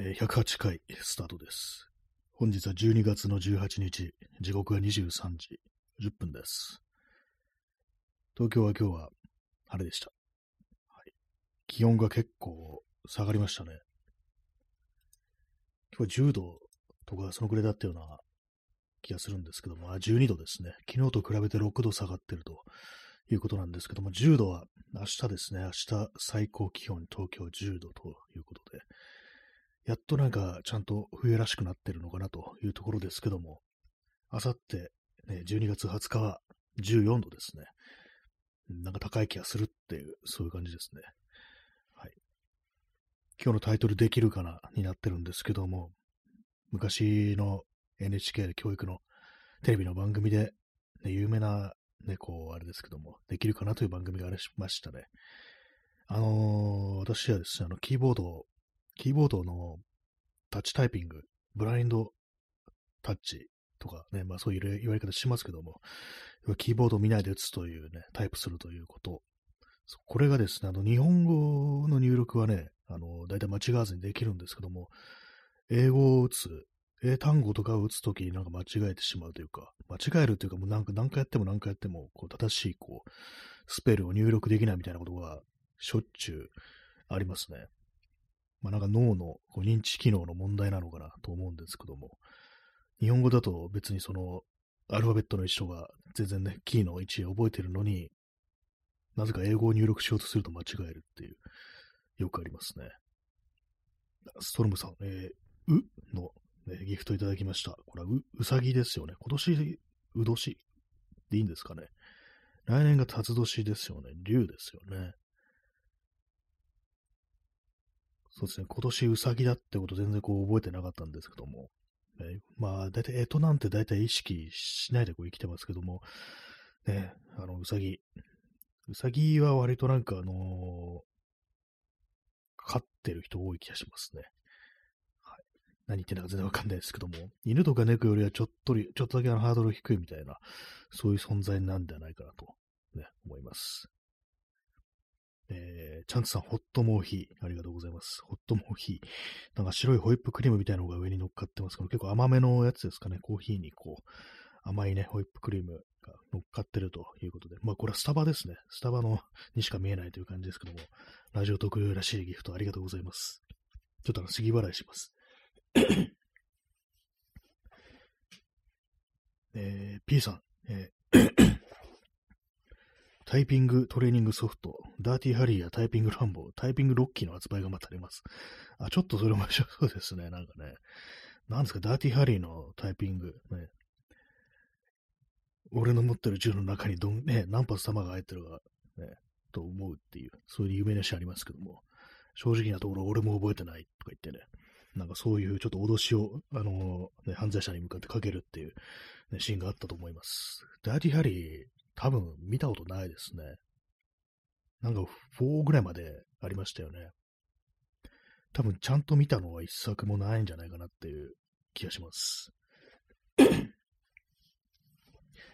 え108回スタートです。本日は12月の18日、時刻は23時10分です。東京は今日は晴れでした。はい、気温が結構下がりましたね。今日は10度とかそのくらいだったような気がするんですけども、あ12度ですね。昨日と比べて6度下がってるということなんですけども、10度は明日ですね。明日最高気温東京10度ということで、やっとなんかちゃんと冬らしくなってるのかなというところですけども、あさって、ね、12月20日は14度ですね。なんか高い気がするっていう、そういう感じですね。はい。今日のタイトルできるかなになってるんですけども、昔の NHK で教育のテレビの番組で、ね、有名な、ね、こう、あれですけども、できるかなという番組がありましたね。あのー私はですね、あの、キーボードをキーボードのタッチタイピング、ブラインドタッチとかね、まあそういう言われ方しますけども、キーボードを見ないで打つというね、タイプするということ。これがですね、あの、日本語の入力はね、あの、大体間違わずにできるんですけども、英語を打つ、英単語とかを打つときになんか間違えてしまうというか、間違えるというか、もうなんか何回やっても何回やっても、こう、正しい、こう、スペルを入力できないみたいなことがしょっちゅうありますね。まあ、なんか脳のこう認知機能の問題なのかなと思うんですけども、日本語だと別にそのアルファベットの一緒が全然ね、キーの位置を覚えてるのに、なぜか英語を入力しようとすると間違えるっていう、よくありますね。ストロムさん、えー、うの、ね、ギフトいただきました。これはう、うさぎですよね。今年、う年でいいんですかね。来年が辰年ですよね。竜ですよね。そうですね、今年うさぎだってこと全然こう覚えてなかったんですけども、ね、まあ、だいたい干支なんて大体意識しないでこう生きてますけども、ね、あの、うさぎ。うさぎは割となんかあのー、飼ってる人多い気がしますね。はい。何言ってんだか全然わかんないですけども、犬とか猫よりはちょっと、ちょっとだけのハードル低いみたいな、そういう存在なんではないかなと、ね、思います。えー、チャンツさん、ホットモーヒー。ありがとうございます。ホットモーヒー。なんか白いホイップクリームみたいなのが上に乗っかってますけど、結構甘めのやつですかね。コーヒーにこう、甘いね、ホイップクリームが乗っかってるということで。まあ、これはスタバですね。スタバのにしか見えないという感じですけども、ラジオ特有らしいギフトありがとうございます。ちょっとあの、杉払いします。えー、P さん、えー タイピングトレーニングソフト、ダーティーハリーやタイピングランボー、タイピングロッキーの発売がまたあります。あ、ちょっとそれ面白そうですね。なんかね。なんですか、ダーティーハリーのタイピング。ね。俺の持ってる銃の中にどん、ね、何発弾が入ってるか、ね、と思うっていう、そういう有名な詩ありますけども、正直なところ俺も覚えてないとか言ってね、なんかそういうちょっと脅しを、あのーね、犯罪者に向かってかけるっていう、ね、シーンがあったと思います。ダーティーハリー、多分見たことないですね。なんか4ぐらいまでありましたよね。多分ちゃんと見たのは一作もないんじゃないかなっていう気がします。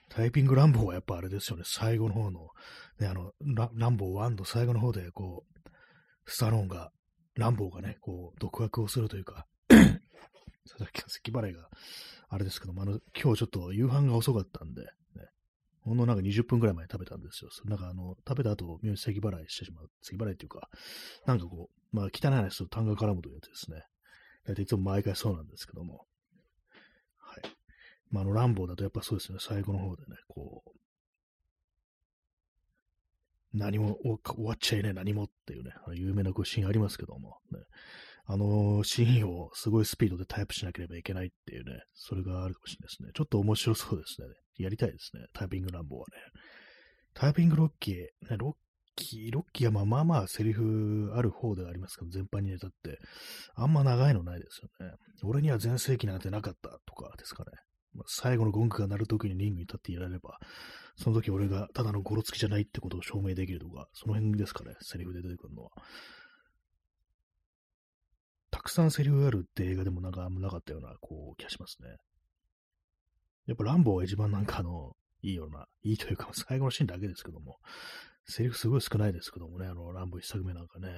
タイピングランボーはやっぱあれですよね。最後の方の、ね、あの、ラランボー1の最後の方で、こう、スタローンが、ランボーがね、こう、独白をするというか、佐々木咳払いが、あれですけども、あの、今日ちょっと夕飯が遅かったんで、ね、ほんのなんか20分くらい前に食べたんですよ。なんかあの、食べた後、妙に咳払いしてしまう。咳払いっていうか、なんかこう、まあ汚い話と単が絡むというやつですね。大体いつも毎回そうなんですけども。はい。まああの、ランボーだとやっぱそうですね、最後の方でね、こう、何も終わっちゃいない何もっていうね、有名なシーンありますけども、ね、あのシーンをすごいスピードでタイプしなければいけないっていうね、それがあるかもしれないですね。ちょっと面白そうですね。やりたいですね。タイピングランボはね。タイピングロッキー、ね、ロッキー、ロッキーはまあまあまあセリフある方ではありますけど、全般にネタって、あんま長いのないですよね。俺には全盛期なんてなかったとかですかね。ま、最後のゴングが鳴るときにリングに立っていられれば、その時俺がただのゴロつきじゃないってことを証明できるとか、その辺ですかね、セリフで出てくるのは。たくさんセリフがあるって映画でもなんかあんまなかったような、こう、気がしますね。やっぱランボーが一番なんかあの、いいような、いいというか、最後のシーンだけですけども、セリフすごい少ないですけどもね、あの、ランボー一作目なんかね。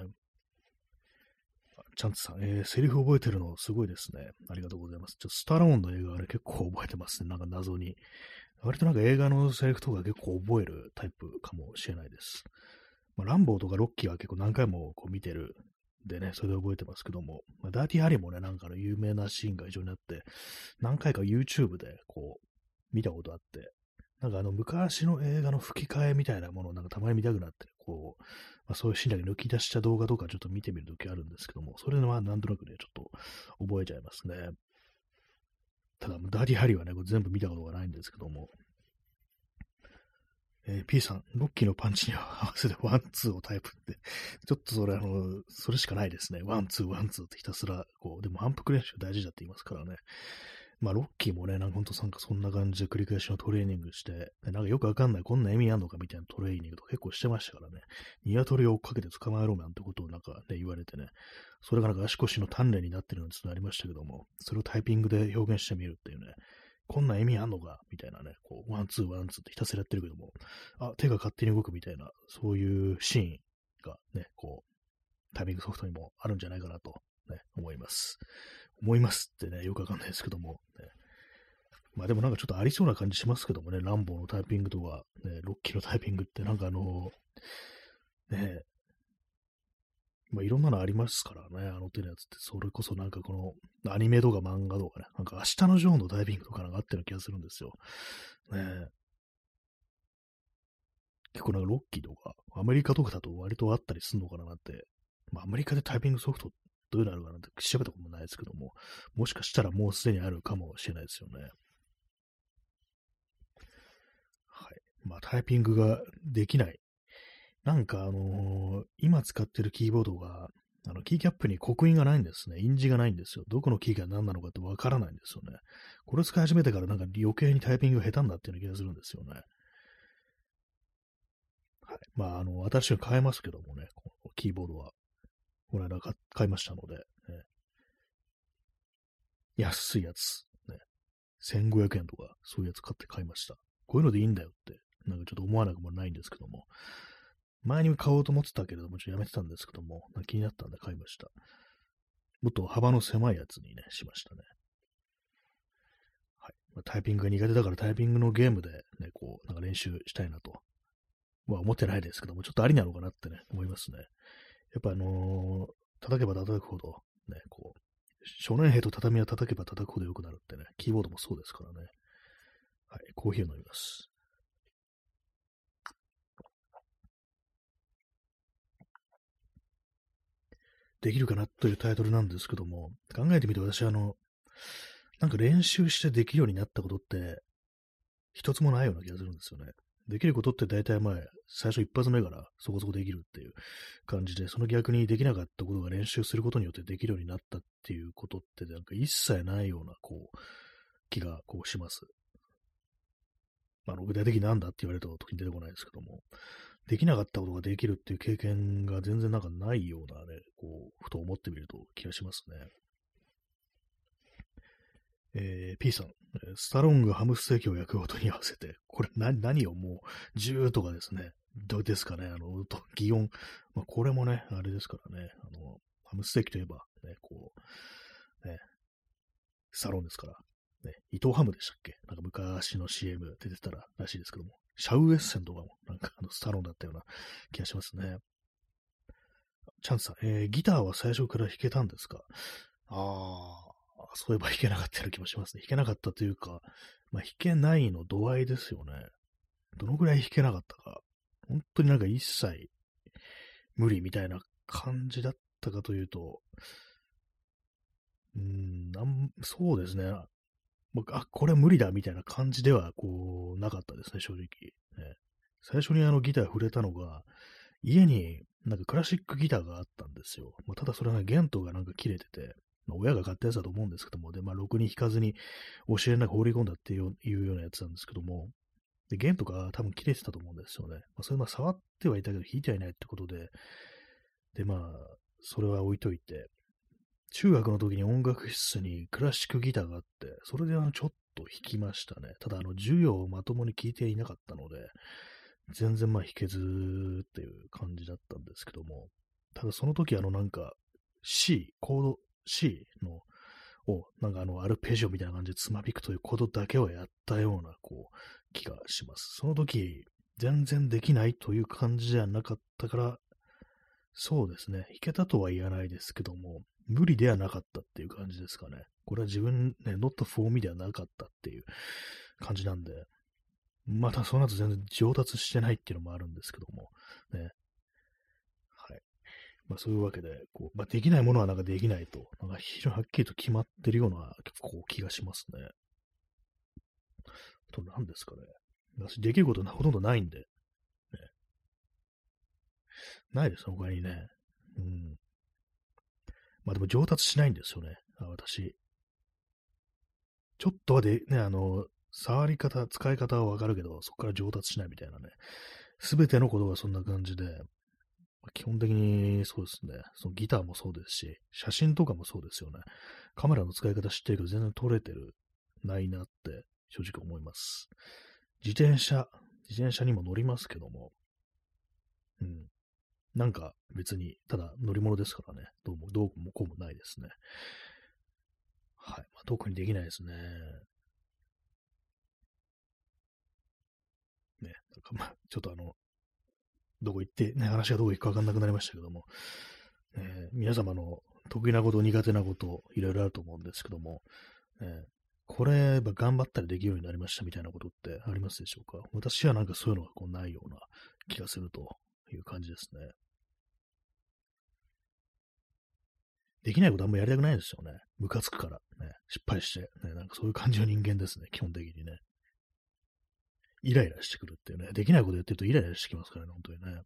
チャンツさん、えー、セリフ覚えてるのすごいですね。ありがとうございます。ちょっとスタローンの映画はね、結構覚えてますね。なんか謎に。割となんか映画のセリフとか結構覚えるタイプかもしれないです。まあ、ランボーとかロッキーは結構何回もこう見てるでね、それで覚えてますけども、まあ、ダーティーハリーもね、なんかの有名なシーンが非常にあって、何回か YouTube でこう、見たことあって、なんかあの昔の映画の吹き替えみたいなものをなんかたまに見たくなって、こう、まあ、そういうシーンだけ抜き出した動画とかちょっと見てみるときあるんですけども、それはなんとなくね、ちょっと覚えちゃいますね。ただ、ダーティーハリーはね、これ全部見たことがないんですけども、えー、P さん、ロッキーのパンチに合わせてワン、ツーをタイプって、ちょっとそれあの、それしかないですね。ワン、ツー、ワン、ツーってひたすら、こう、でも反復練習大事だって言いますからね。まあ、ロッキーもね、なんかほんとなんかそんな感じで繰り返しのトレーニングして、なんかよくわかんない、こんな意味あんのかみたいなトレーニングとか結構してましたからね。ニワトリを追っかけて捕まえろなんてことをなんかね、言われてね。それがなんか足腰の鍛錬になってるなんてのありましたけども、それをタイピングで表現してみるっていうね。こんな意味あんのか？みたいなね、こう、ワン、ツー、ワン、ツーってひたすらやってるけども、あ、手が勝手に動くみたいな、そういうシーンがね、こう、タイピングソフトにもあるんじゃないかなと、ね、思います。思いますってね、よくわかんないですけども、ね、まあでもなんかちょっとありそうな感じしますけどもね、ランボーのタイピングとか、ね、ロッキーのタイピングってなんかあの、ね、まあ、いろんなのありますからね、あの手のやつって、それこそなんかこのアニメとか漫画とかね、なんか明日のジョーのダイビングとかなんかあったような気がするんですよ。ね結構なんかロッキーとか、アメリカとかだと割とあったりするのかななんて、まあ、アメリカでタイピングソフトどういうのあるかなんて調べたこともないですけども、もしかしたらもうすでにあるかもしれないですよね。はい。まあ、タイピングができないなんかあのー、今使ってるキーボードが、あの、キーキャップに刻印がないんですね。印字がないんですよ。どこのキーが何なのかってわからないんですよね。これ使い始めてからなんか余計にタイピングが下手になってるような気がするんですよね。はい。まあ、あの、新しく買えますけどもね、このキーボードは。この間買いましたので、ね、安いやつ、ね、1500円とか、そういうやつ買って買いました。こういうのでいいんだよって、なんかちょっと思わなくもないんですけども、前に買おうと思ってたけれども、ちょっとやめてたんですけども、気になったんで買いました。もっと幅の狭いやつにね、しましたね。はい。ま、タイピングが苦手だからタイピングのゲームでね、こう、なんか練習したいなと、は思ってないですけども、ちょっとありなのかなってね、思いますね。やっぱあのー、叩けば叩くほど、ね、こう、少年兵と畳は叩けば叩くほど良くなるってね、キーボードもそうですからね。はい、コーヒーを飲みます。できるかなというタイトルなんですけども、考えてみて私、あの、なんか練習してできるようになったことって、一つもないような気がするんですよね。できることって大体前、最初一発目からそこそこできるっていう感じで、その逆にできなかったことが練習することによってできるようになったっていうことってなんか一切ないような、こう、気がこうします。まあ、具体的になんだって言われた時に出てこないですけども、できなかったことができるっていう経験が全然なんかないようなね、こう、ふと思ってみると気がしますね。えー、P さん、スタロングハムステーキを焼く音に合わせて、これ何何をもう、10とかですね、どうですかね、あの、と擬音。まあ、これもね、あれですからね、あの、ハムステーキといえば、ね、こう、ね、スタロンですから、ね、伊藤ハムでしたっけ？なんか昔の CM 出てたららしいですけども、シャウエッセンとかも、なんかあの、スタローンだったような気がしますね。チャンスさん、えー、ギターは最初から弾けたんですか？ああ、そういえば弾けなかったような気もしますね。弾けなかったというか、まあ、弾けないの度合いですよね。どのぐらい弾けなかったか。本当になんか一切無理みたいな感じだったかというと、うーん、なんそうですね。あ、これ無理だみたいな感じでは、こう、なかったですね、正直。ね、最初にあのギター触れたのが、家になんかクラシックギターがあったんですよ。まあ、ただそれはね、弦頭がなんか切れてて、まあ、親が買ったやつだと思うんですけども、で、まあ、ろくに弾かずに教えなく放り込んだっていうようなやつなんですけども、で、弦とか多分切れてたと思うんですよね。まあ、それまあ触ってはいたけど弾いてはいないってことで、で、まあ、それは置いといて、中学の時に音楽室にクラシックギターがあって、それであのちょっと弾きましたね。ただあの授業をまともに聞いていなかったので、全然まあ弾けずっていう感じだったんですけども、ただその時あのなんか C、コード C の、を、なんかあの、アルペジオみたいな感じでつまびくということだけをやったような、こう、気がします。その時、全然できないという感じじゃなかったから、そうですね、いけたとは言わないですけども、無理ではなかったっていう感じですかね。これは自分ね、not for me ではなかったっていう感じなんで、またその後全然上達してないっていうのもあるんですけども、ね。はい。まあそういうわけで、こう、まあできないものはなんかできないと、なんか非常にはっきりと決まってるような、結構気がしますね。と、何ですかね。私できることほとんどないんで、ね。ないです、他にね。うん。まあでも上達しないんですよね、私。ちょっとはで、ね、あの、触り方、使い方はわかるけど、そこから上達しないみたいなね。すべてのことがそんな感じで、基本的にそうですね。そのギターもそうですし、写真とかもそうですよね。カメラの使い方知ってるけど全然撮れてる、ないなって正直思います。自転車、自転車にも乗りますけども、うん。なんか別に、ただ乗り物ですからね。どうも、どうもこうもないですね。はい。まあ、特にできないですね。ね。なんかまあ、ちょっとあの、どこ行って、ね、話がどこ行くかわかんなくなりましたけども、ね、皆様の得意なこと、苦手なこと、いろいろあると思うんですけども、ね、これ、頑張ったらできるようになりましたみたいなことってありますでしょうか？私はなんかそういうのがこうないような気がするという感じですね。できないことあんまやりたくないんですよね。ムカつくから。ね。失敗して。ね。なんかそういう感じの人間ですね。基本的にね。イライラしてくるっていうね。できないことやってるとイライラしてきますからね。本当にね。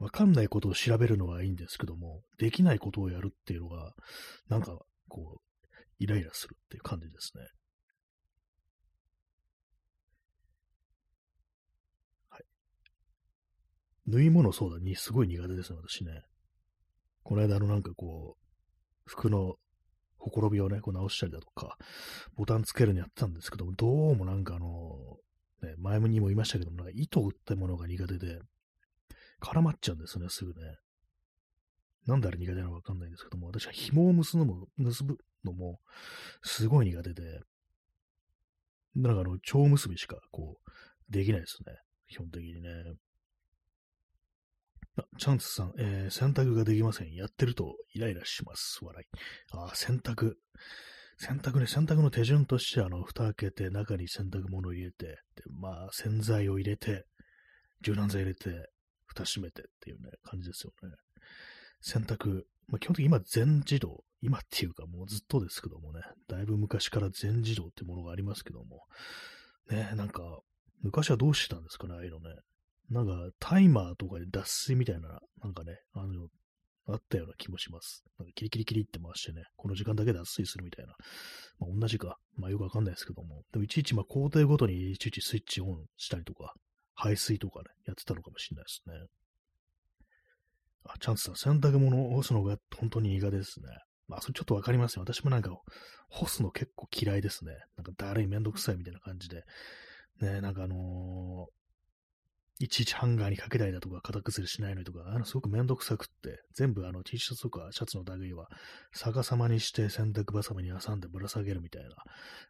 わかんないことを調べるのはいいんですけども、できないことをやるっていうのが、なんか、こう、イライラするっていう感じですね。はい。縫い物そうだにすごい苦手ですね、私ね。この間のなんかこう、服のほころびをね、こう直したりだとか、ボタンつけるのやってたんですけども、どうもなんかあの、ね、前にも言いましたけども、なんか糸打ったものが苦手で、絡まっちゃうんですよね、すぐね。なんであれ苦手なのかわかんないんですけども、私は紐を結ぶのも、結ぶのも、すごい苦手で、なんかあの、蝶結びしか、こう、できないですね。基本的にね。チャンスさん、えー、洗濯ができません。やってるとイライラします。笑い。あ、洗濯。洗濯ね、洗濯の手順として、あの、蓋開けて、中に洗濯物を入れて、で、まあ、洗剤を入れて、柔軟剤入れて、蓋閉めてっていうね、感じですよね。洗濯、まあ、基本的に今全自動、今っていうかもうずっとですけどもね、だいぶ昔から全自動ってものがありますけども、ね、なんか、昔はどうしてたんですかね、ああいうのね。なんか、タイマーとかで脱水みたいな、なんかね、あの、あったような気もします。なんかキリキリキリって回してね、この時間だけ脱水するみたいな。まあ、同じか。まあ、よくわかんないですけども。でも、いちいち、まあ、工程ごとにいちいちスイッチオンしたりとか、排水とかね、やってたのかもしれないですね。あ、チャンスさん、洗濯物を干すのが本当に苦手ですね。まあ、それちょっとわかりますよ。私もなんか、干すの結構嫌いですね。なんか、だるいめんどくさいみたいな感じで。ね、なんかあのいちいちハンガーにかけたりだとか、型崩れしないのとか、あの、すごくめんどくさくって、全部あの T シャツとかシャツの類は逆さまにして洗濯バサミに挟んでぶら下げるみたいな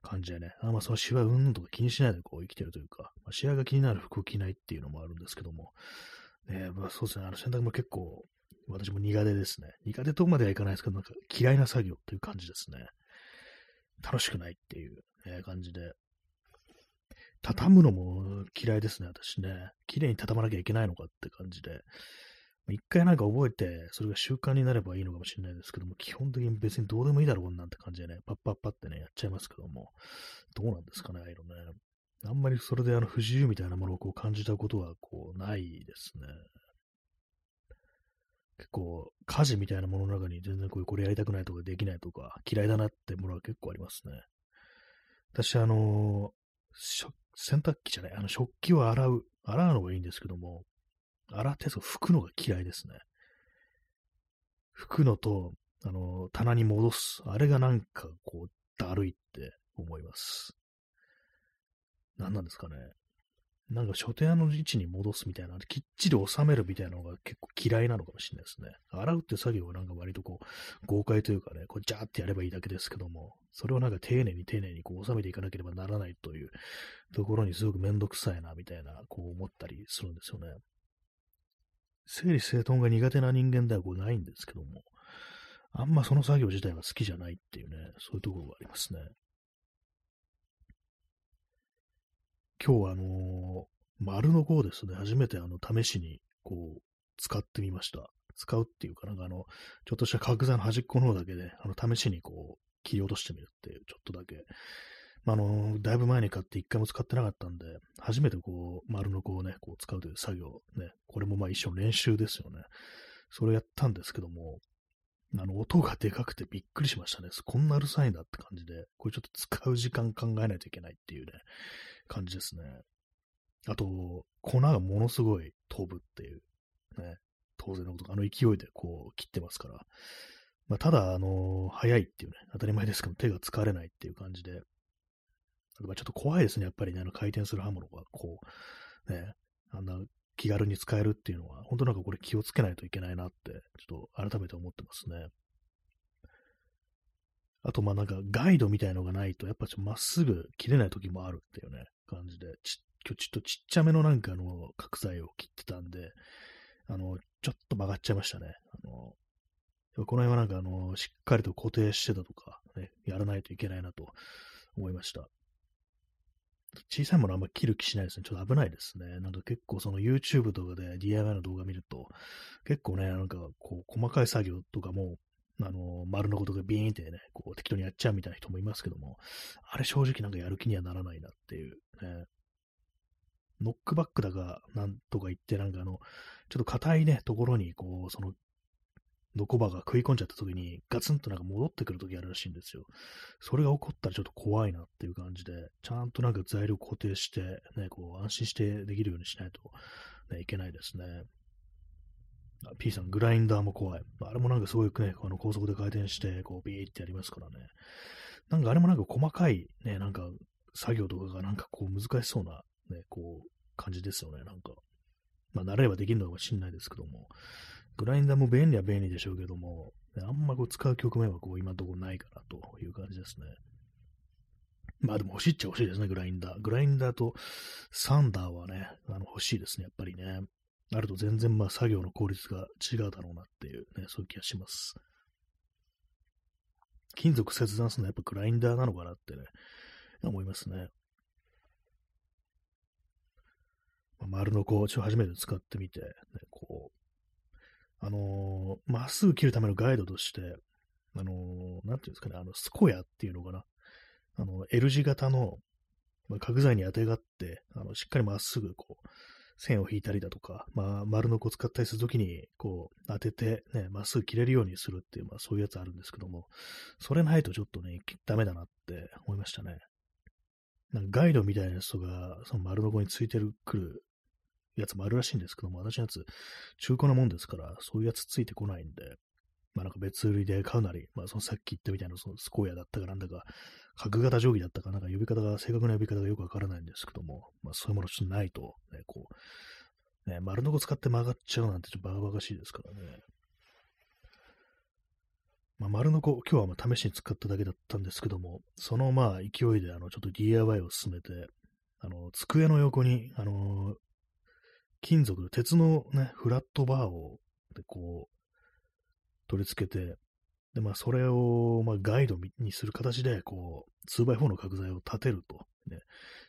感じでね、あんまそのシワうんぬんとか気にしないでこう生きてるというか、まあ、シワが気になる服を着ないっていうのもあるんですけども、ね、まあそうですね、あの洗濯も結構、私も苦手ですね。苦手とまではいかないですけど、なんか嫌いな作業という感じですね。楽しくないっていう、え感じで、畳むのも嫌いですね、私ね。綺麗に畳まなきゃいけないのかって感じで。一回なんか覚えて、それが習慣になればいいのかもしれないですけども、基本的に別にどうでもいいだろうなんて感じでね、パッパッパってね、やっちゃいますけども、どうなんですかね、ああいうのね。あんまりそれであの不自由みたいなものをこう感じたことはこうないですね。結構、家事みたいなものの中に全然こういうこれやりたくないとかできないとか、嫌いだなってものは結構ありますね。私、あの、洗濯機じゃない、あの食器を洗う、洗うのがいいんですけども、洗ってそう拭くのが嫌いですね。拭くのと、あの、棚に戻す。あれがなんかこう、だるいって思います。何なんですかね。なんか書店の位置に戻すみたいな、きっちり収めるみたいなのが結構嫌いなのかもしれないですね。洗うって作業はなんか割とこう、豪快というかね、こうジャーってやればいいだけですけども、それをなんか丁寧に丁寧にこう収めていかなければならないというところにすごくめんどくさいな、みたいな、こう思ったりするんですよね。整理整頓が苦手な人間ではこうないんですけども、あんまその作業自体は好きじゃないっていうね、そういうところがありますね。今日はあの、丸の5をですね、初めてあの、試しに、こう、使ってみました。使うっていうかなんかあの、ちょっとした角材の端っこの方だけで、あの、試しにこう、切り落としてみるっていう、ちょっとだけ。まあ、あの、だいぶ前に買って一回も使ってなかったんで、初めてこう、丸の子をね、こう使うという作業、ね、これもまあ一種の練習ですよね。それをやったんですけども、あの、音がでかくてびっくりしましたね。こんなうるさいんだって感じで、これちょっと使う時間考えないといけないっていうね、感じですね。あと、粉がものすごい飛ぶっていう、ね、当然のこと、あの勢いでこう切ってますから。まあ、ただ、あのー、早いっていうね、当たり前ですけど、手が疲れないっていう感じで。あちょっと怖いですね、やっぱりね、あの回転する刃物が、こう、ね、あんな気軽に使えるっていうのは、本当なんかこれ気をつけないといけないなって、ちょっと改めて思ってますね。あと、まあなんかガイドみたいのがないと、やっぱちょっとまっすぐ切れない時もあるっていうね、感じで、ち今日ちょっとちっちゃめのなんかあの、角材を切ってたんで、あの、ちょっと曲がっちゃいましたね。あの、この辺はなんかあの、しっかりと固定してたとか、ね、やらないといけないなと思いました。小さいものあんま切る気しないですね。ちょっと危ないですね。なんか結構その YouTube とかで DIY の動画見ると、結構ね、なんかこう細かい作業とかも、あの、丸のことがビーンってね、こう適当にやっちゃうみたいな人もいますけども、あれ正直なんかやる気にはならないなっていうね。ノックバックだか、なんとか言って、なんかあの、ちょっと硬いね、ところに、こう、そのノコバが食い込んじゃった時にガツンとなんか戻ってくる時あるらしいんですよ。それが起こったらちょっと怖いなっていう感じで、ちゃんとなんか材料固定して、ね、こう安心してできるようにしないと、ね、いけないですね。P さん、グラインダーも怖い。あれもなんかすごいね、あの高速で回転して、こうビーってやりますからね。なんかあれもなんか細かいね、なんか作業とかがなんかこう難しそうなね、こう感じですよね、なんか。まあ慣れればできるのかもしれないですけども。グラインダーも便利は便利でしょうけども、あんまこう使う局面はこう今のところないかなという感じですね。まあでも欲しいっちゃ欲しいですね、グラインダー。グラインダーとサンダーはね、あの欲しいですね、やっぱりね。あると全然まあ作業の効率が違うだろうなっていうね、そういう気がします。金属切断するのはやっぱグラインダーなのかなってね、思いますね。まあ、丸のこう、ちょ初めて使ってみて、ね、こう、あのー、まっすぐ切るためのガイドとして、あのー、なんていうんですかね、あの、スコヤっていうのかな。あの、L 字型の、まあ、角材に当てがって、あの、しっかりまっすぐ、こう、線を引いたりだとか、まあ、丸のこ使ったりするときに、こう、当てて、ね、まっすぐ切れるようにするっていう、まあ、そういうやつあるんですけども、それないとちょっとね、ダメだなって思いましたね。なんかガイドみたいなやつとか、その丸のこについてる、くるやつもあるらしいんですけども、私のやつ、中古なもんですから、そういうやつついてこないんで、まあなんか別売りで買うなり、まあそのさっき言ったみたいなそのスコーヤだったかなんだか、角型定規だったかなんか呼び方が、正確な呼び方がよくわからないんですけども、まあそういうものちょっとないと、ね、こう、ね、丸のこ使って曲がっちゃうなんてちょっとバカバカしいですからね。まあ、丸のこ、今日はまあ試しに使っただけだったんですけども、そのまあ勢いであのちょっと DIY を進めて、あの、机の横に、あの金属鉄のね、フラットバーを、で、こう、取り付けて、で、まあ、それを、まあ、ガイドにする形で、こう、2x4 の角材を立てると、ね、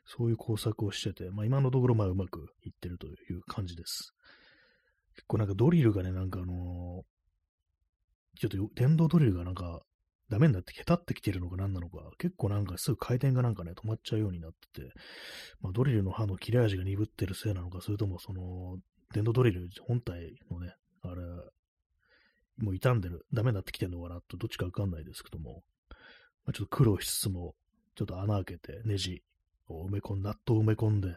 そういう工作をしてて、まあ、今のところ、まあ、うまくいってるという感じです。結構なんかドリルがね、なんかあのー、ちょっと電動ドリルがなんかダメになって、へたってきてるのか何なのか、結構なんかすぐ回転がなんかね、止まっちゃうようになってて、まあ、ドリルの刃の切れ味が鈍ってるせいなのか、それともその、電動ドリル本体のね、あれ、もう傷んでる、ダメになってきてるのかなと、どっちかわかんないですけども、まあ、ちょっと苦労しつつも、ちょっと穴開けて、ネジを埋め込んで、ナットを埋め込んで、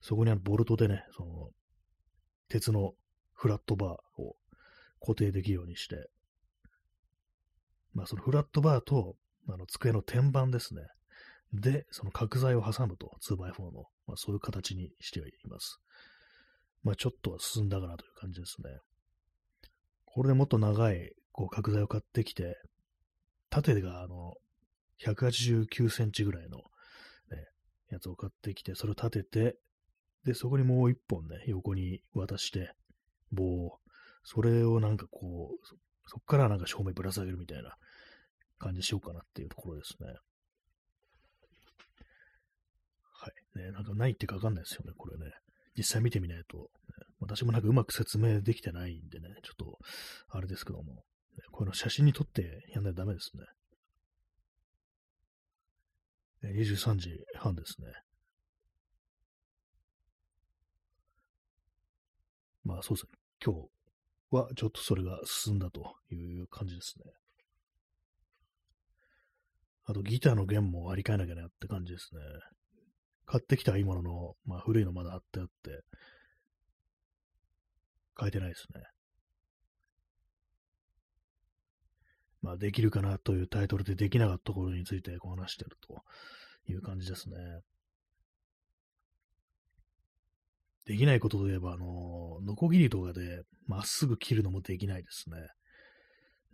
そこにあのボルトでね、その、鉄のフラットバーを固定できるようにして、まあ、そのフラットバーと、あの、机の天板ですね。で、その角材を挟むと、2x4 の、まあ、そういう形にしています。まあ、ちょっとは進んだかなという感じですね。これでもっと長い、こう、角材を買ってきて、縦が、あの、189センチぐらいの、ね、やつを買ってきて、それを立てて、で、そこにもう一本ね、横に渡して、棒を、それをなんかこう、そこからなんか照明ぶら下げるみたいな感じしようかなっていうところですね。はい。ね、なんかないってかわかんないですよね、これね。実際見てみないと、ね、私もなんかうまく説明できてないんでね、ちょっと、あれですけども、ね、こういうの写真に撮ってやんないとダメですね。23時半ですね。まあそうですね。今日はちょっとそれが進んだという感じですね。あとギターの弦も割り替えなきゃなって感じですね。買ってきたいいものの、まあ古いのまだ貼ってあって、変えてないですね。まあできるかなというタイトルでできなかったところについてこう話してるという感じですね。できないことといえば、あの、ノコギリとかでまっすぐ切るのもできないですね。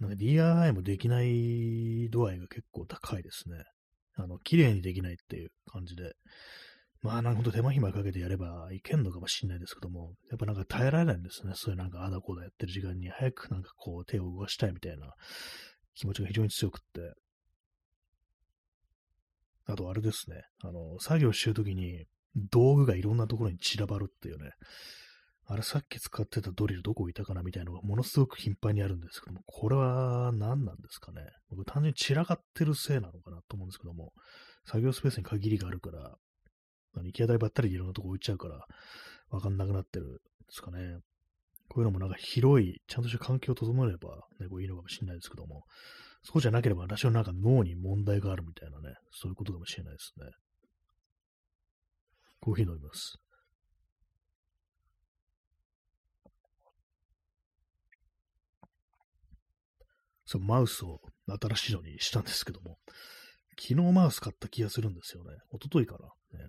なんか DIY もできない度合いが結構高いですね。あの、綺麗にできないっていう感じで。まあ、なんかほんと手間暇かけてやればいけんのかもしんないですけども、やっぱなんか耐えられないんですね。そういうなんかあだこだやってる時間に早くなんかこう手を動かしたいみたいな気持ちが非常に強くって。あとあれですね。あの、作業してるときに道具がいろんなところに散らばるっていうね。あれさっき使ってたドリルどこ置いたかなみたいなのがものすごく頻繁にあるんですけども、これは何なんですかね？僕単純に散らかってるせいなのかなと思うんですけども、作業スペースに限りがあるから、行き当たりばったりでいろんなとこ置いちゃうから、わかんなくなってるんですかね。こういうのもなんか広い、ちゃんとした環境を整えれば、ね、こういいのかもしれないですけども、そうじゃなければ私のなんか脳に問題があるみたいなね、そういうことかもしれないですね。コーヒー飲みます。そう、マウスを新しいのにしたんですけども、昨日マウス買った気がするんですよね。一昨日かな。ね、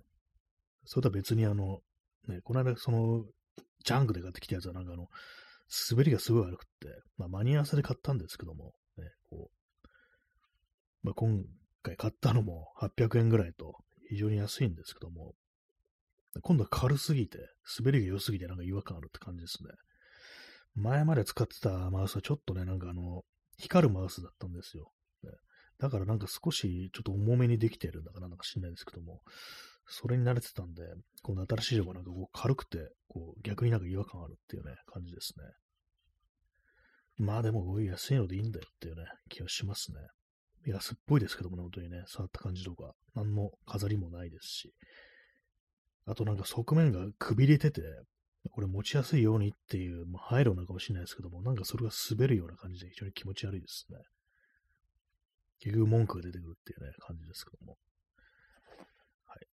それとは別にあの、ね、この間その、ジャンクで買ってきたやつはなんかあの、滑りがすごい悪くって、まあ間に合わせで買ったんですけども、ね、こう、まあ今回買ったのも800円ぐらいと非常に安いんですけども、今度は軽すぎて、滑りが良すぎてなんか違和感あるって感じですね。前まで使ってたマウスはちょっとね、なんかあの、光るマウスだったんですよ。だからなんか少しちょっと重めにできてるんだかなんか知んないですけども、それに慣れてたんで、この新しいのがなんかこう軽くて、こう逆になんか違和感あるっていうね、感じですね。まあでも、こういう安いのでいいんだよっていうね、気がしますね。安っぽいですけどもね、本当にね、触った感じとか、何の飾りもないですし。あとなんか側面がくびれてて、これ持ちやすいようにっていう、まあ、配慮なのかもしれないですけども、なんかそれが滑るような感じで非常に気持ち悪いですね。結局文句が出てくるっていうね、感じですけども。はい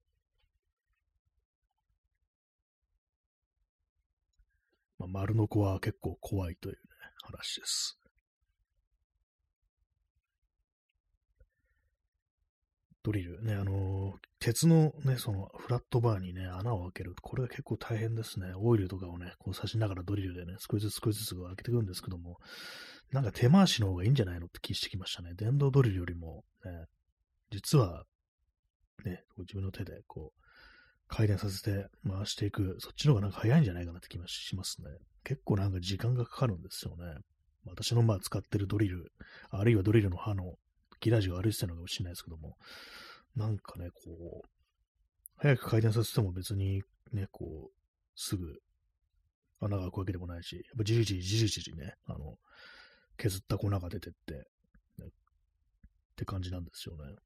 まあ、丸の子は結構怖いというね、話です。ドリルね、あのー、鉄のね、そのフラットバーにね、穴を開ける。これが結構大変ですね。オイルとかをね、こう刺しながらドリルでね、少しずつ少しずつ開けていくんですけども、なんか手回しの方がいいんじゃないの？って気してきましたね。電動ドリルよりも、ね、実は、ね、自分の手でこう、回転させて回していく、そっちの方がなんか早いんじゃないかなって気がしますね。結構なんか時間がかかるんですよね。私のまあ使ってるドリル、あるいはドリルの刃のギラジが悪いてたのかもしれないですけども、なんかね、こう、早く回転させても別にね、こう、すぐ穴が開くわけでもないし、やっぱじりじりじりじりね、あの、削った粉が出てって、ね、って感じなんですよね。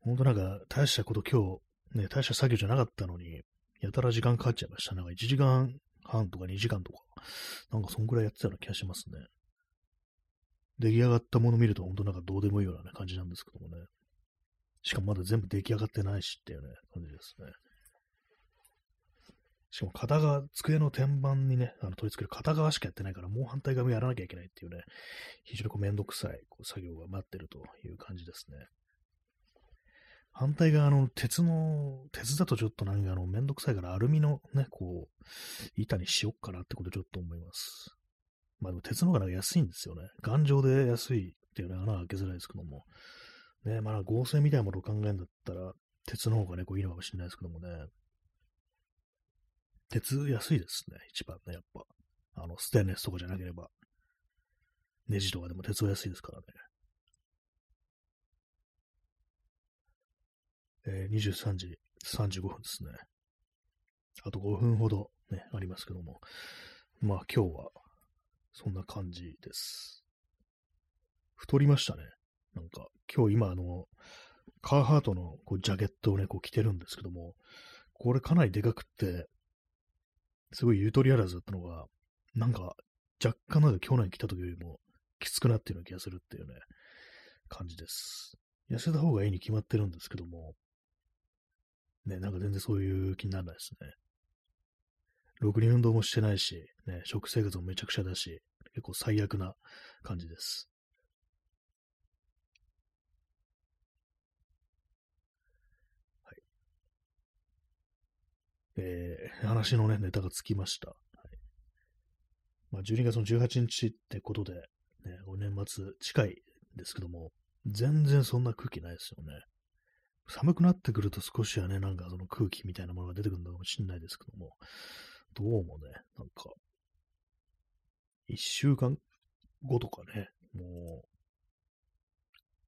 ほんとなんか、大したこと今日、ね、大した作業じゃなかったのに、やたら時間かかっちゃいました。なんか1時間半とか2時間とか、なんかそんくらいやってたような気がしますね。出来上がったもの見ると本当なんかどうでもいいような、ね、感じなんですけどもね。しかもまだ全部出来上がってないしっていうね、感じですね。しかも片側、机の天板にね、あの取り付ける片側しかやってないから、もう反対側もやらなきゃいけないっていうね、非常にこうめんどくさいこう作業が待ってるという感じですね。反対側の鉄の、鉄だとちょっとなんかあの、めんどくさいからアルミのね、こう、板にしよっかなってことちょっと思います。まあでも鉄の方が安いんですよね。頑丈で安いっていうね、穴開けづらいですけども。ね、まあ合成みたいなものを考えるんだったら、鉄の方がね、こういいのかもしれないですけどもね。鉄安いですね、一番ね、やっぱ。あの、ステンレスとかじゃなければ。ネジとかでも鉄は安いですからね。えー、23時35分ですね。あと5分ほどね、ありますけども。まあ今日はそんな感じです。太りましたね。なんか今日今あの、カーハートのこうジャケットをね、こう着てるんですけども、これかなりでかくって、すごいゆとりあらずだったのが、なんか若干なんか去年来た時よりもきつくなってるような気がするっていうね、感じです。痩せた方がいいに決まってるんですけども、ね、なんか全然そういう気にならないですね。ろくに運動もしてないし、ね、食生活もめちゃくちゃだし、結構最悪な感じです。はい。えー、話のね、ネタがつきました。はい、まあ、12月の18日ってことで、ね、お年末近いですけども、全然そんな空気ないですよね。寒くなってくると少しはね、なんかその空気みたいなものが出てくるのかもしれないですけども、どうもね、なんか、一週間後とかね、もう、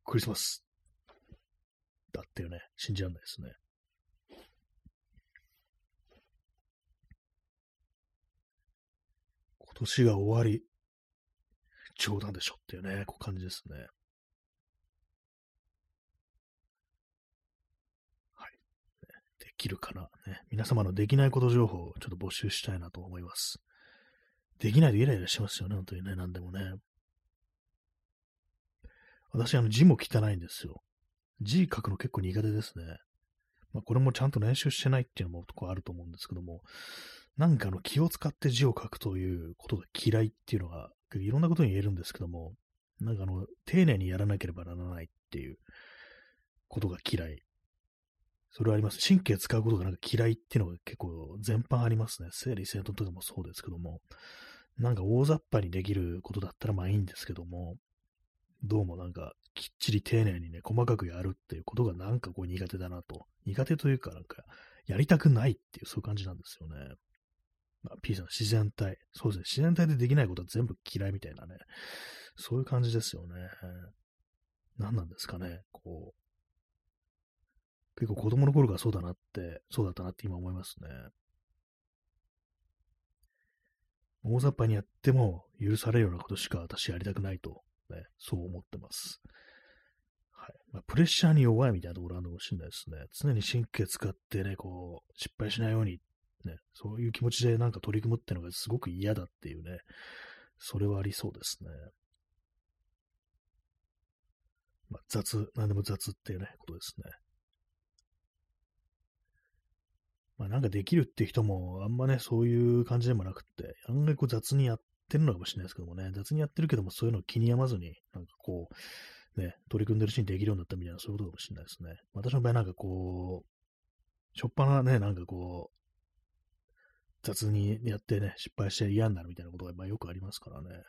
クリスマスだっていうね、信じらんないですね。今年が終わり、冗談でしょっていうね、こう感じですね。きるかな、ね。皆様のできないこと情報をちょっと募集したいなと思います。できないとイライラしますよね、本当にね、何でもね。私、あの字も汚いんですよ。字書くの結構苦手ですね。まあ、これもちゃんと練習してないっていうのもとこあると思うんですけども、なんかあの気を使って字を書くということが嫌いっていうのが、いろんなことに言えるんですけども、なんかあの、丁寧にやらなければならないっていうことが嫌いそれはあります。神経使うことがなんか嫌いっていうのが結構全般ありますね。整理整頓とかもそうですけども。なんか大雑把にできることだったらまあいいんですけども、どうもなんかきっちり丁寧にね、細かくやるっていうことがなんかこう苦手だなと。苦手というかなんか、やりたくないっていうそういう感じなんですよね。まあ、P さん、自然体。そうですね。自然体でできないことは全部嫌いみたいなね。そういう感じですよね。何なんですかね。こう、結構子供の頃からそうだなって、そうだったなって今思いますね。大雑把にやっても許されるようなことしか私やりたくないと、ね、そう思ってます。はいまあ、プレッシャーに弱いみたいなところあるのかもしれないですね。常に神経使ってね、こう、失敗しないように、ね、そういう気持ちでなんか取り組むっていうのがすごく嫌だっていうね、それはありそうですね。まあ、雑、なんでも雑っていうね、ことですね。まあなんかできるって人もあんまね、そういう感じでもなくって、案外こう雑にやってるのかもしれないですけどもね、雑にやってるけどもそういうのを気に病まずに、なんかこう、ね、取り組んでるうちにできるようになったみたいな、そういうことかもしれないですね。私の場合なんかこう、しょっぱなね、なんかこう、雑にやってね、失敗して嫌になるみたいなことがまあよくありますからね。はい。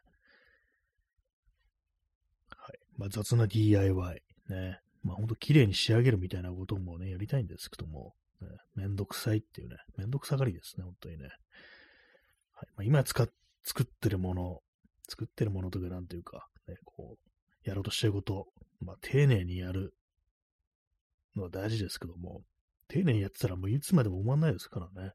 まあ雑な DIY、ね。まあほんと綺麗に仕上げるみたいなこともね、やりたいんですけども、ね、めんどくさいっていうね、めんどくさがりですね、本当にね。はいまあ、今使っ作ってるもの、作ってるものとかなんていうか、ね、こう、やろうとしてること、まあ、丁寧にやるのは大事ですけども、丁寧にやってたらもういつまでも終わないですからね。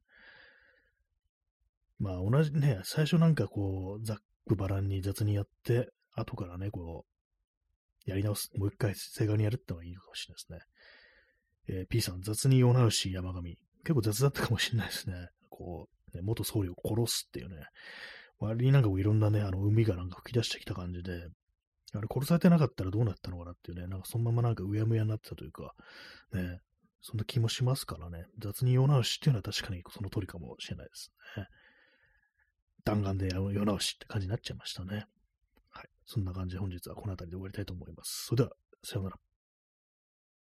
まあ同じね、最初なんかこう、ざっくばらんに雑にやって、後からね、こう、やり直す、もう一回正確にやるってのがいいかもしれないですね。えー、P さん、雑に世直し山上。結構雑だったかもしれないですね。こう、ね、元総理を殺すっていうね。割になんかこういろんなね、あの、海がなんか吹き出してきた感じで、あれ殺されてなかったらどうなったのかなっていうね、なんかそのままなんかうやむやになってたというか、ね、そんな気もしますからね。雑に世直しっていうのは確かにその通りかもしれないですね。弾丸で世直しって感じになっちゃいましたね。はい。そんな感じで本日はこの辺りで終わりたいと思います。それでは、さようなら。